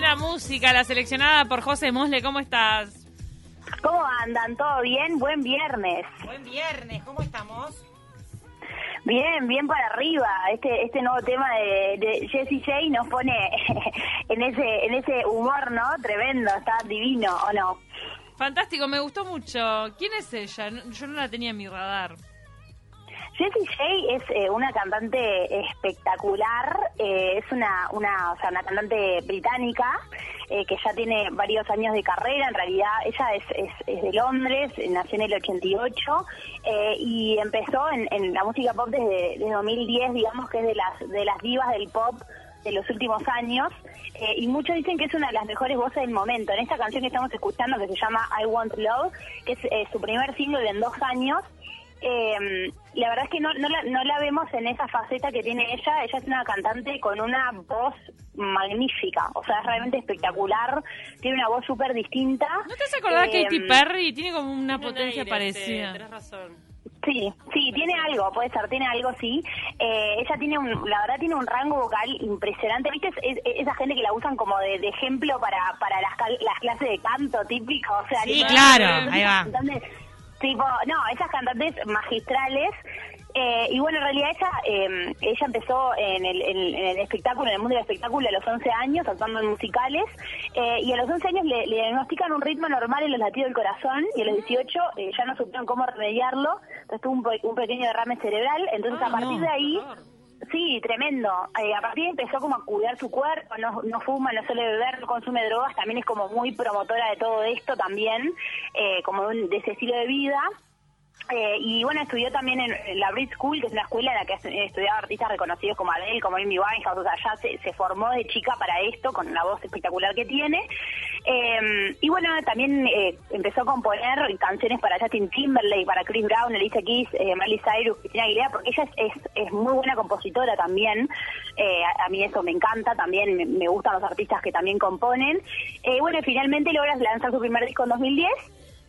buena música, la seleccionada por José Mosle. ¿Cómo estás? ¿Cómo andan? ¿Todo bien? Buen viernes. Buen viernes, ¿cómo estamos? Bien, bien para arriba. Este este nuevo tema de, de Jessie J nos pone en ese en ese humor, ¿no? Tremendo, está divino, ¿o no? Fantástico, me gustó mucho. ¿Quién es ella? Yo no la tenía en mi radar. Jessie J es eh, una cantante espectacular, eh, es una, una, o sea, una cantante británica eh, que ya tiene varios años de carrera, en realidad ella es, es, de Londres, nació en el 88 y empezó en, en, la música pop desde, desde 2010, digamos que es de las, de las divas del pop de los últimos años y muchos dicen que es una de las mejores voces del momento. En esta canción que estamos escuchando que se llama I Want Love, que es su primer single en dos años, eh, la verdad es que no, no, la, no la vemos en esa faceta que tiene ella. Ella es una cantante con una voz magnífica, o sea, es realmente espectacular. Tiene una voz súper distinta. ¿No te has acordado eh, Katy Perry? Tiene como una potencia parecida. Tienes razón. Sí, sí, tiene algo, puede ser, tiene algo, sí. Eh, ella tiene un, la verdad tiene un rango vocal impresionante, ¿viste? Es, esa gente que la usan como de, ejemplo para, para las, las clases de canto típico, o sea, sí, claro, ahí va. Tipo, no, esas cantantes magistrales. Eh, y bueno, en realidad ella, eh, ella empezó en el, en, el, espectáculo, en el mundo del espectáculo a los 11 años, actuando en musicales. Eh, y a los 11 años le, diagnostican un ritmo normal en los latidos del corazón. Y a los 18 ya no supieron cómo remediarlo. Entonces tuvo un, pequeño derrame cerebral. Entonces a partir de ahí... Sí, tremendo. Eh, a partir de empezó como a cuidar su cuerpo, no, no fuma, no suele beber, no consume drogas, también es como muy promotora de todo esto también, eh, como de ese estilo de vida. Eh, y bueno, estudió también en, la Brit School, que es una escuela en la que estudiaba artistas reconocidos como Adele, como Amy Winehouse, o sea, ya se, se formó de chica para esto, con la voz espectacular que tiene. Eh, y bueno, también eh, empezó a componer canciones para Justin Timberlake, para Chris Brown, Alicia Keys, eh, Cyrus, Cristina Aguilera, porque ella es, es, muy buena compositora también. Eh, a, mí eso me encanta, también me, gustan los artistas que también componen. bueno, finalmente logra lanzar su primer disco en 2010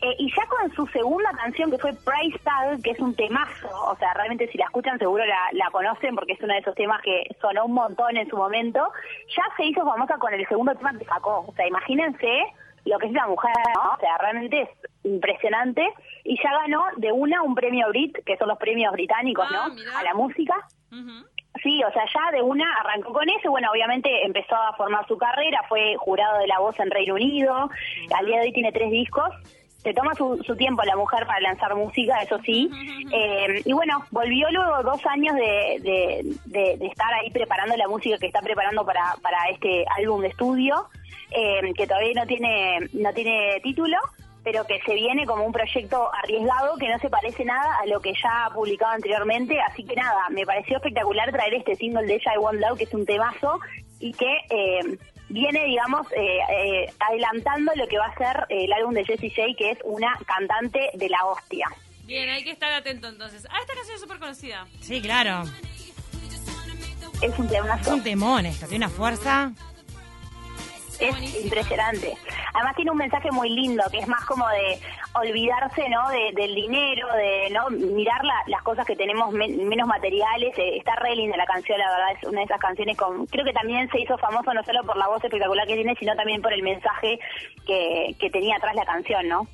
eh, y ya con su segunda canción, que fue Price Tag, que es un temazo, o sea, realmente si la escuchan seguro la, conocen porque es uno de esos temas que sonó un montón en su momento, ya se hizo famosa con el segundo tema que sacó. O sea, imagínense lo que es la mujer, ¿no? O sea, realmente es impresionante. Y ya ganó de una un premio Brit, que son los premios británicos, ¿no? Ah, A la música. Sí, o sea, ya de una arrancó con eso, bueno, obviamente empezó a formar su carrera, fue jurado de la voz en Reino Unido, al día de hoy tiene tres discos, se toma su, su, tiempo la mujer para lanzar música, eso sí. Eh, y bueno, volvió luego dos años de, de, estar ahí preparando la música que está preparando para, para este álbum de estudio, eh, que todavía no tiene, no tiene título, pero que se viene como un proyecto arriesgado que no se parece nada a lo que ya ha publicado anteriormente. Así que nada, me pareció espectacular traer este single de ella, I Want Love, que es un temazo y que eh, viene, digamos, eh, eh, adelantando lo que va a ser el álbum de Jessie J, que es una cantante de la hostia. Bien, hay que estar atento entonces. Ah, esta canción es súper conocida. Sí, claro. Es un temazo. Es un temón esto, tiene una fuerza es impresionante. Además tiene un mensaje muy lindo, que es más como de olvidarse, ¿no? del dinero, de no mirar las cosas que tenemos menos materiales. Eh, está re linda la canción, la verdad, es una de esas canciones con... Creo que también se hizo famoso no solo por la voz espectacular que tiene, sino también por el mensaje que, que tenía atrás la canción, ¿no?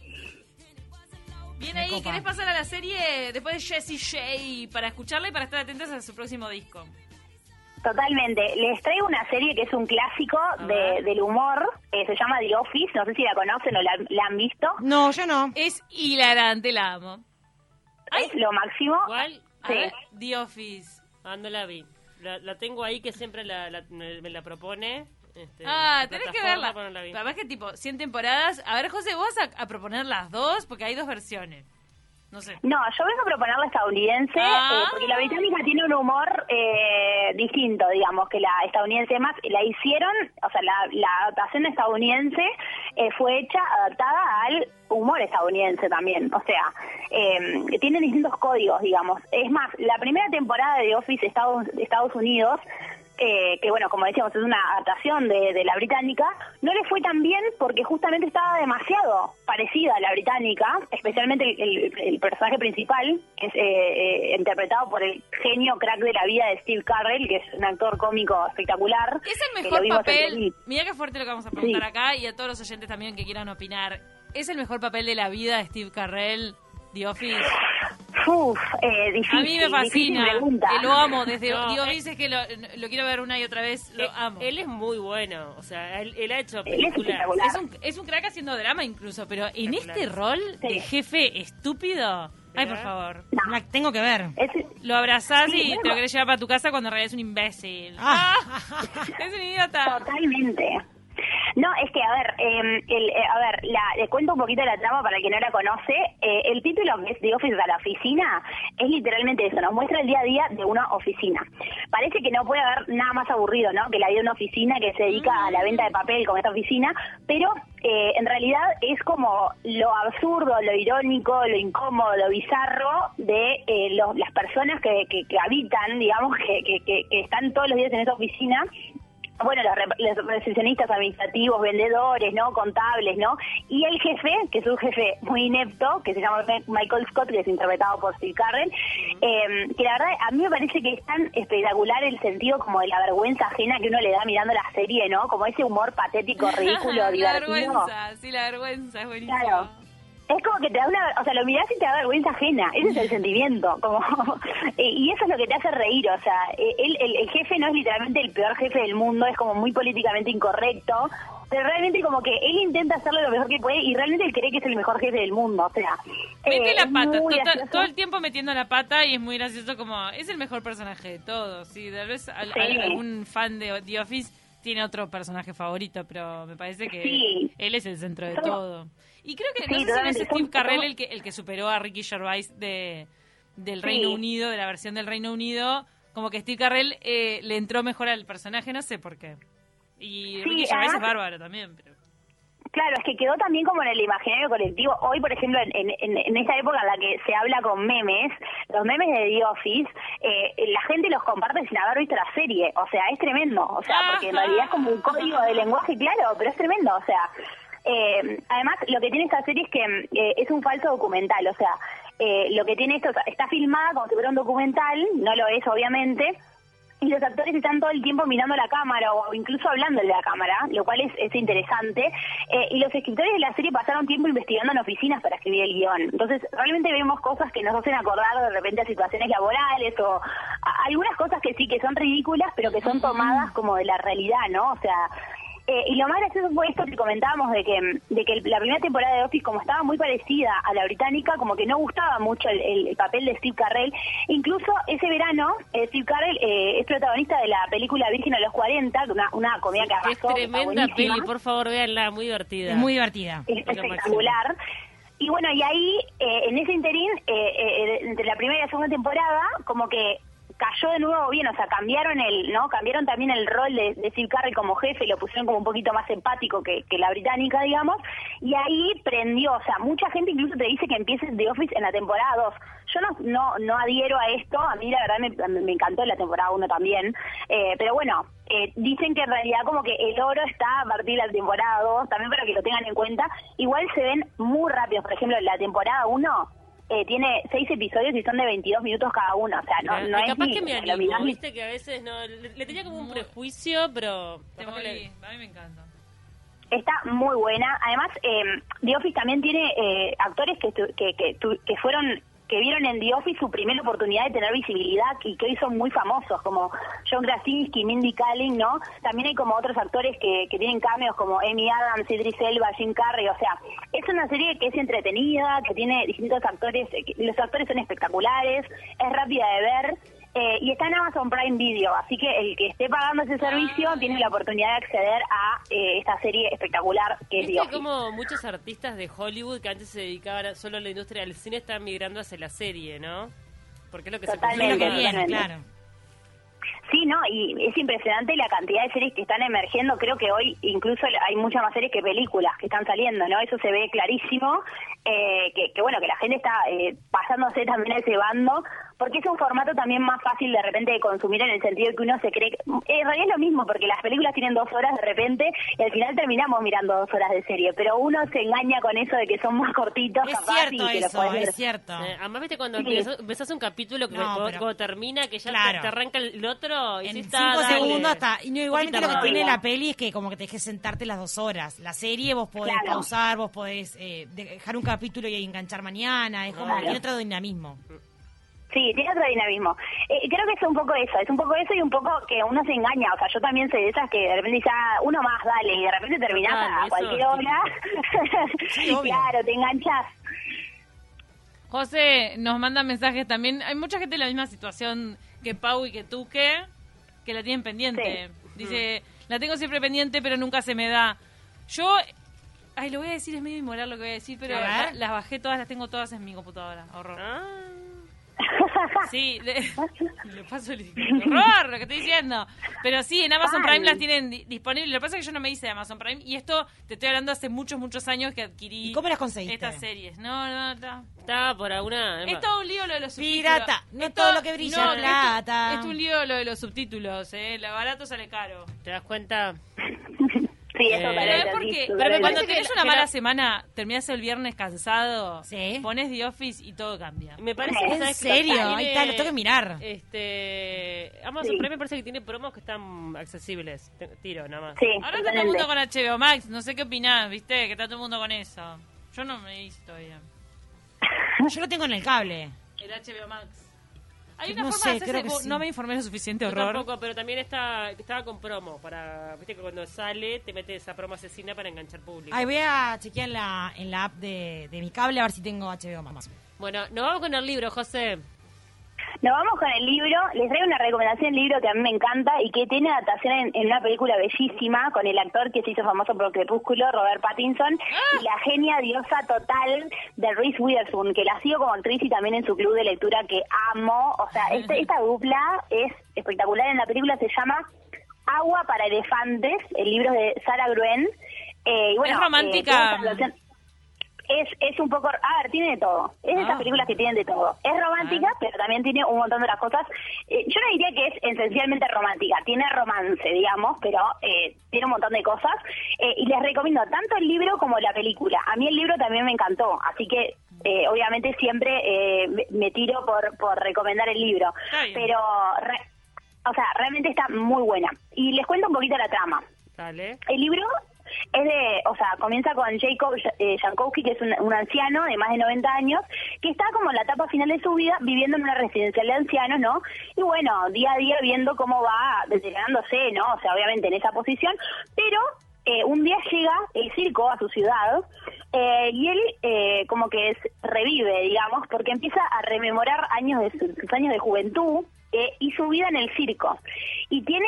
Bien ahí, ¿querés pasar a la serie después de Jessie J para escucharla y para estar atentos a su próximo disco? Totalmente. Les traigo una serie que es un clásico de, del humor. Eh, se llama The Office. No sé si la conocen o la, han visto. No, yo no. Es hilarante, la amo. Es lo máximo. ¿Cuál? Sí. The Office. Ah, no la vi. La, tengo ahí que siempre me, la propone. Este, ah, tenés que verla. Además que tipo, 100 temporadas. A ver, José, vos a proponer las dos porque hay dos versiones. No sé. No, yo vengo a proponer la estadounidense, ah. eh, porque la británica tiene un humor eh, distinto, digamos, que la estadounidense más. La hicieron, o sea, la, adaptación estadounidense eh, fue hecha, adaptada al humor estadounidense también. O sea, eh, tienen distintos códigos, digamos. Es más, la primera temporada de Office Estados, Estados Unidos eh, que bueno, como decíamos, es una adaptación de, de la británica, no le fue tan bien porque justamente estaba demasiado parecida a la británica, especialmente el, el- el personaje principal, que es eh, eh, interpretado por el genio crack de la vida de Steve Carell, que es un actor cómico espectacular. Es el mejor papel. Mira qué fuerte lo que vamos a preguntar Sí. acá y a todos los oyentes también que quieran opinar. ¿Es el mejor papel de la vida de Steve Carrell, The Office? Uf, eh, difícil, A mí me fascina. pregunta. Que lo amo desde No, The eh. Office, es que lo, lo quiero ver una y otra vez. Lo Eh, amo. Él es muy bueno. O sea, él, él ha hecho Él es películas. espectacular. Es un, es un crack haciendo drama incluso, pero en este rol de Sí. jefe estúpido, ay por favor, No. La tengo que ver. Es- lo abrazás Sí, y bueno. te lo querés llevar para tu casa cuando en realidad es un imbécil. Ah. Ah, es un idiota. Totalmente. No, es que, a ver, eh, el, a ver, la, le cuento un poquito la trama para el que no la conoce. Eh, el título que es The Office de la oficina es literalmente eso, nos muestra el día a día de una oficina. Parece que no puede haber nada más aburrido, ¿no? Que la vida de una oficina que se dedica a la venta de papel como esta oficina, pero eh, en realidad es como lo absurdo, lo irónico, lo incómodo, lo bizarro de eh, las personas que, que, que habitan, digamos, que, que están todos los días en esa oficina bueno, los, recepcionistas administrativos, vendedores, ¿no? Contables, ¿no? Y el jefe, que es un jefe muy inepto, que se llama Ma- Michael Scott, que es interpretado por Steve Carell, eh, que la verdad a mí me parece que es tan espectacular el sentido como de la vergüenza ajena que uno le da mirando la serie, ¿no? Como ese humor patético, ridículo, la divertido. vergüenza, sí, la vergüenza es buenísimo. Claro. Es como que te da una, o sea, lo mirás y te da vergüenza ajena, ese es el sentimiento, como, y eso es lo que te hace reír, o sea, eh, el, el jefe no es literalmente el peor jefe del mundo, es como muy políticamente incorrecto, pero realmente como que él intenta hacerlo lo mejor que puede y realmente él cree que es el mejor jefe del mundo, o sea, Mete eh, la pata, todo el tiempo metiendo la pata y es muy gracioso como, es el mejor personaje de todos, sí, tal vez al- Sí. al- algún fan de The Office tiene otro personaje favorito, pero me parece que Sí. él es el centro de todo. Y creo que, Sí, no sé si no es Steve Carrell el que, el que superó a Ricky Gervais de, del Sí. Reino Unido, de la versión del Reino Unido, como que Steve Carrell eh, le entró mejor al personaje, no sé por qué. Y Ricky Gervais es bárbaro también, pero... Claro, es que quedó también como en el imaginario colectivo. Hoy, por ejemplo, en, en, en época en la que se habla con memes, los memes de The Office, eh, la gente los comparte sin haber visto la serie. O sea, es tremendo. O sea, porque en realidad es como un código de lenguaje, claro, pero es tremendo. O sea, eh, además, lo que tiene esta serie es que eh, es un falso documental. O sea, eh, lo que tiene esto, está filmada como si fuera un documental, no lo es, obviamente, y los actores están todo el tiempo mirando la cámara o incluso hablando de la cámara, lo cual es, es interesante. Eh, y los escritores de la serie pasaron tiempo investigando en oficinas para escribir el guion. Entonces, realmente vemos cosas que nos hacen acordar de repente a situaciones laborales o a- algunas cosas que sí que son ridículas, pero que son tomadas como de la realidad, ¿no? O sea, eh, y lo más gracioso fue esto que comentábamos de que, de que la primera temporada de Office, como estaba muy parecida a la británica, como que no gustaba mucho el, el- el papel de Steve Carell. Incluso ese verano, eh, Steve Carell eh, es protagonista de la película Virgen a los 40, una, una comedia que Que es arrasó, está tremenda peli, por favor, véanla, muy divertida. Es muy divertida. Es espectacular. Y bueno, y ahí, eh, en ese interín, eh, eh, entre la primera y la segunda temporada, como que cayó de nuevo bien, o sea, cambiaron el, ¿no? Cambiaron también el rol de, de Steve Carell como jefe, lo pusieron como un poquito más empático que, que la británica, digamos, y ahí prendió, o sea, mucha gente incluso te dice que empieces The Office en la temporada 2. Yo no, no, no adhiero a esto, a mí la verdad me, me encantó la temporada 1 también, eh, pero bueno, eh, dicen que en realidad como que el oro está a partir de la temporada 2, también para que lo tengan en cuenta. Igual se ven muy rápidos, por ejemplo, la temporada 1 eh, tiene seis episodios y son de 22 minutos cada uno, o sea, no, no y es capaz ni- que me lo animo, ni- viste que a veces no, le, le tenía como un prejuicio, pero Te que le-. A mí me encanta. Está muy buena. Además, eh, The Office también tiene eh, actores que, tu- que, que, tu- que fueron que vieron en The Office su primera oportunidad de tener visibilidad y que hoy son muy famosos, como John Krasinski, Mindy Kaling, ¿no? También hay como otros actores que, que tienen cameos como Amy Adams, Idris Elba, Jim Carrey, o sea, es una serie que es entretenida, que tiene distintos actores, eh, los actores son espectaculares, es rápida de ver, eh, y está en Amazon Prime Video, así que el que esté pagando ese servicio tiene la oportunidad de acceder a eh, esta serie espectacular que es Viste Office. como muchos artistas de Hollywood que antes se dedicaban solo a la industria del cine están migrando hacia la serie, ¿no? Porque es lo que Totalmente. Es que se viene, Totalmente. claro. Sí, no, y es impresionante la cantidad de series que están emergiendo. Creo que hoy incluso hay muchas más series que películas que están saliendo, ¿no? Eso se ve clarísimo. eh, que, que bueno, que la gente está eh, pasándose también a ese bando, porque es un formato también más fácil de repente de consumir en el sentido de que uno se cree, que- en realidad es lo mismo, porque las películas tienen dos horas de repente y al final terminamos mirando dos horas de serie, pero uno se engaña con eso de que son más cortitos, Es capaz, cierto y eso, es cierto. Eh, además, viste cuando Sí. empezás, un capítulo que No, cuando, pero- cuando termina, que ya Claro. te, te arranca el otro y En sí cinco está, dale. segundos hasta. Y no, igualmente lo que tiene la peli es que como que te dejes sentarte las dos horas. La serie vos podés Claro. pausar, vos podés eh, dejar un capítulo y enganchar mañana. Es como Claro. que tiene otro dinamismo. Sí, tiene otro dinamismo. Eh, creo que es un poco eso, es un poco eso y un poco que uno se engaña. O sea, yo también soy de esas que de repente dice, ah, uno más, dale, y de repente terminás a eso cualquier hora. Sí, claro, te enganchas. José nos manda mensajes también. Hay mucha gente en la misma situación que Pau y que tú que, que la tienen pendiente. Dice, la tengo siempre pendiente, pero nunca se me da. Yo, ay, lo voy a decir, es medio inmoral lo que voy a decir, pero A las bajé todas, las tengo todas en mi computadora. Horror. Ah. Sí, le, le paso el horror, lo que estoy diciendo. Pero sí, en Amazon. Prime las tienen di- disponibles. Lo que pasa es que yo no me hice de Amazon Prime. Y esto te estoy hablando hace muchos, muchos años que adquirí ¿Y cómo las conseguiste? estas series. No, no, no. Está por alguna... Es todo un lío lo de los subtítulos. Pirata, no Esto- todo lo que brilla no, es plata. esto- Es un lío lo de los subtítulos, ¿eh? Lo barato sale caro. ¿Te das cuenta? Sí, eso Eh, Pero es porque pero cuando que tenés la- una que mala la- semana, terminás el viernes cansado, Sí. pones The Office y todo cambia. Me parece ¿En que ¿En serio? Tiene- Ahí está, lo tengo que mirar. Este, Amazon Sí. Prime me parece que tiene promos que están accesibles. Tiro, nada más. Sí, Ahora está todo el mundo con HBO Max, no sé qué opinás, ¿viste? Que está todo el mundo con eso. Yo no me hice todavía. Yo lo tengo en el cable. El HBO Max. Hay una No forma sé, de hacerse, creo que vos- sí. no me informé lo suficiente, Yo horror. tampoco, pero también está, estaba con promo. para Viste que cuando sale te mete esa promo asesina para enganchar público. Ahí voy a chequear en la, en la app de, de mi cable a ver si tengo HBO Max. Bueno, nos vamos con el libro, José. Nos vamos con el libro. Les traigo una recomendación, libro que a mí me encanta y que tiene adaptación en, en una película bellísima con el actor que se hizo famoso por Crepúsculo, Robert Pattinson, y la genia diosa total de Reese Witherspoon, que la sigo como actriz y también en su club de lectura que amo. O sea, este- esta dupla es espectacular. En la película se llama Agua para elefantes, el libro de Sarah Gruen. Eh, y bueno, Es romántica. eh, esta es, es un poco, a ver, tiene de todo. Es de Ah. esas películas que tienen de todo. Es romántica, pero también tiene un montón de otras cosas. Eh, yo no diría que es esencialmente romántica, tiene romance, digamos, pero eh, tiene un montón de cosas. Eh, y les recomiendo tanto el libro como la película. A mí el libro también me encantó, así que eh, obviamente siempre eh, me- tiro por, por recomendar el libro. Pero, re- o sea, realmente está muy buena. Y les cuento un poquito la trama. Dale. El libro es de, o sea, comienza con Jacob eh, Jankowski, que es un, anciano de más de 90 años, que está como en la etapa final de su vida viviendo en una residencial de ancianos, ¿no? Y bueno, día a día viendo cómo va deteriorándose, ¿no? O sea, obviamente en esa posición, pero eh, un día llega el circo a su ciudad eh, y él eh, como que es, revive, digamos, porque empieza a rememorar años de su- sus años de juventud eh, y su vida en el circo. Y tiene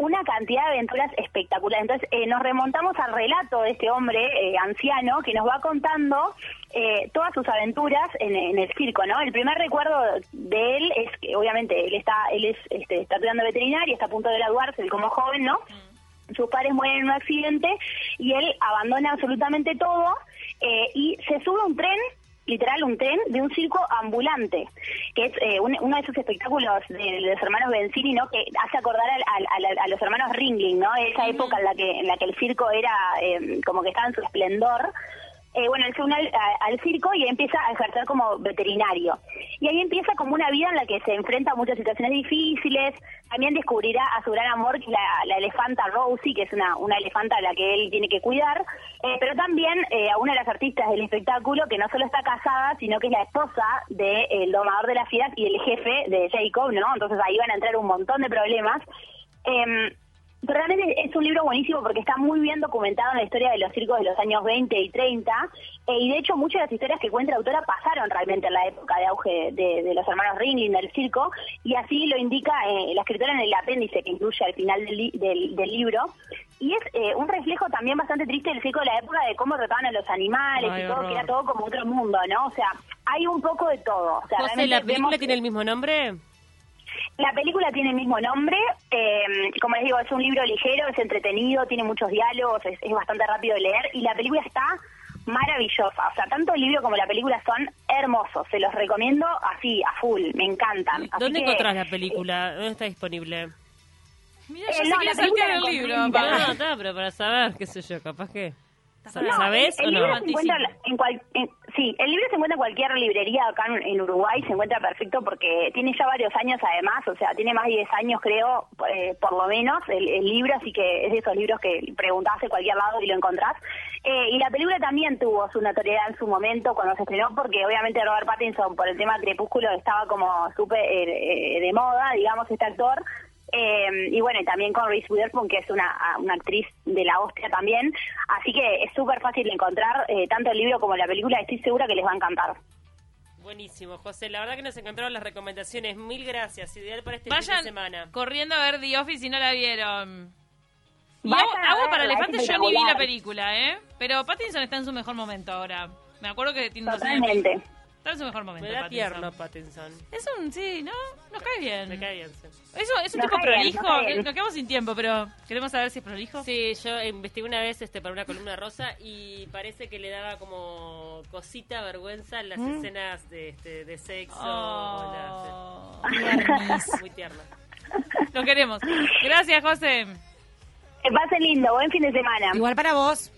una cantidad de aventuras espectaculares. Entonces, eh, nos remontamos al relato de este hombre eh, anciano que nos va contando eh, todas sus aventuras en, en el circo, ¿no? El primer recuerdo de él es que, obviamente, él está él es este, está estudiando veterinaria, está a punto de graduarse, como joven, ¿no? Sus padres mueren en un accidente y él abandona absolutamente todo eh, y se sube a un tren literal un tren de un circo ambulante, que es eh, un- uno de esos espectáculos de, los hermanos Benzini, ¿no? Que hace acordar al- al- al- a, los hermanos Ringling, ¿no? Esa época en la que en la que el circo era eh, como que estaba en su esplendor. Eh, bueno, él se une al, circo y empieza a ejercer como veterinario. Y ahí empieza como una vida en la que se enfrenta a muchas situaciones difíciles. También descubrirá a su gran amor, la, elefanta Rosie, que es una, una elefanta a la que él tiene que cuidar. Eh, pero también eh, a una de las artistas del espectáculo, que no solo está casada, sino que es la esposa del domador de las fieras y el jefe de Jacob, ¿no? Entonces ahí van a entrar un montón de problemas. Realmente es un libro buenísimo porque está muy bien documentado en la historia de los circos de los años 20 y 30 eh, y de hecho muchas de las historias que cuenta la autora pasaron realmente en la época de auge de, de los hermanos Ringling del circo y así lo indica eh, la escritora en el apéndice que incluye al final del, li- del, del libro y es eh, un reflejo también bastante triste del circo de la época de cómo trataban a los animales Ay, y todo, horror. que era todo como otro mundo, ¿no? O sea, hay un poco de todo. O sea, José, ¿la película vemos- tiene el mismo nombre? La película tiene el mismo nombre, eh, como les digo, es un libro ligero, es entretenido, tiene muchos diálogos, es, es bastante rápido de leer y la película está maravillosa. O sea, tanto el libro como la película son hermosos, se los recomiendo así, a full, me encantan. Así ¿Dónde que, encontrás la película? ¿Dónde está disponible? Mira, Eh, yo sé no, que la película el libro. No, está, pero para saber, qué sé yo, capaz que... Sa- No, ¿Sabés el, o el no? libro se encuentra en cual, en- sí, el libro se encuentra en cualquier librería acá en, en Uruguay, se encuentra perfecto porque tiene ya varios años además, o sea, tiene más de 10 años creo, eh, por lo menos, el, el libro, así que es de esos libros que preguntás en cualquier lado y lo encontrás. Eh, y la película también tuvo su notoriedad en su momento cuando se estrenó, porque obviamente Robert Pattinson, por el tema Crepúsculo, estaba como súper eh, eh, de moda, digamos, este actor. Eh, y bueno, y también con Reese Witherspoon, que es una, una actriz de la hostia también. Así que es súper fácil de encontrar eh, tanto el libro como la película. Estoy segura que les va a encantar. Buenísimo, José. La verdad que nos encantaron las recomendaciones. Mil gracias. Ideal para este fin de semana. corriendo a ver The Office si no la vieron. Y agua, agua para es elefantes yo ni vi la película, ¿eh? Pero Pattinson está en su mejor momento ahora. Me acuerdo que tiene dos años. Totalmente. Está en su mejor momento. Me da Pattinson. tierno, Pattinson. Es un, sí, ¿no? Nos cae bien. Me cae bien, sí. Eso, es un Nos tipo bien, prolijo. nos quedamos sin tiempo, pero queremos saber si es prolijo. Sí, yo investigué una vez este para una columna rosa y parece que le daba como cosita, vergüenza las escenas de, este, de sexo. Oh. las- Tiernis. muy tierno. Lo queremos. Gracias, José. Que pasen lindo, buen fin de semana. Igual para vos.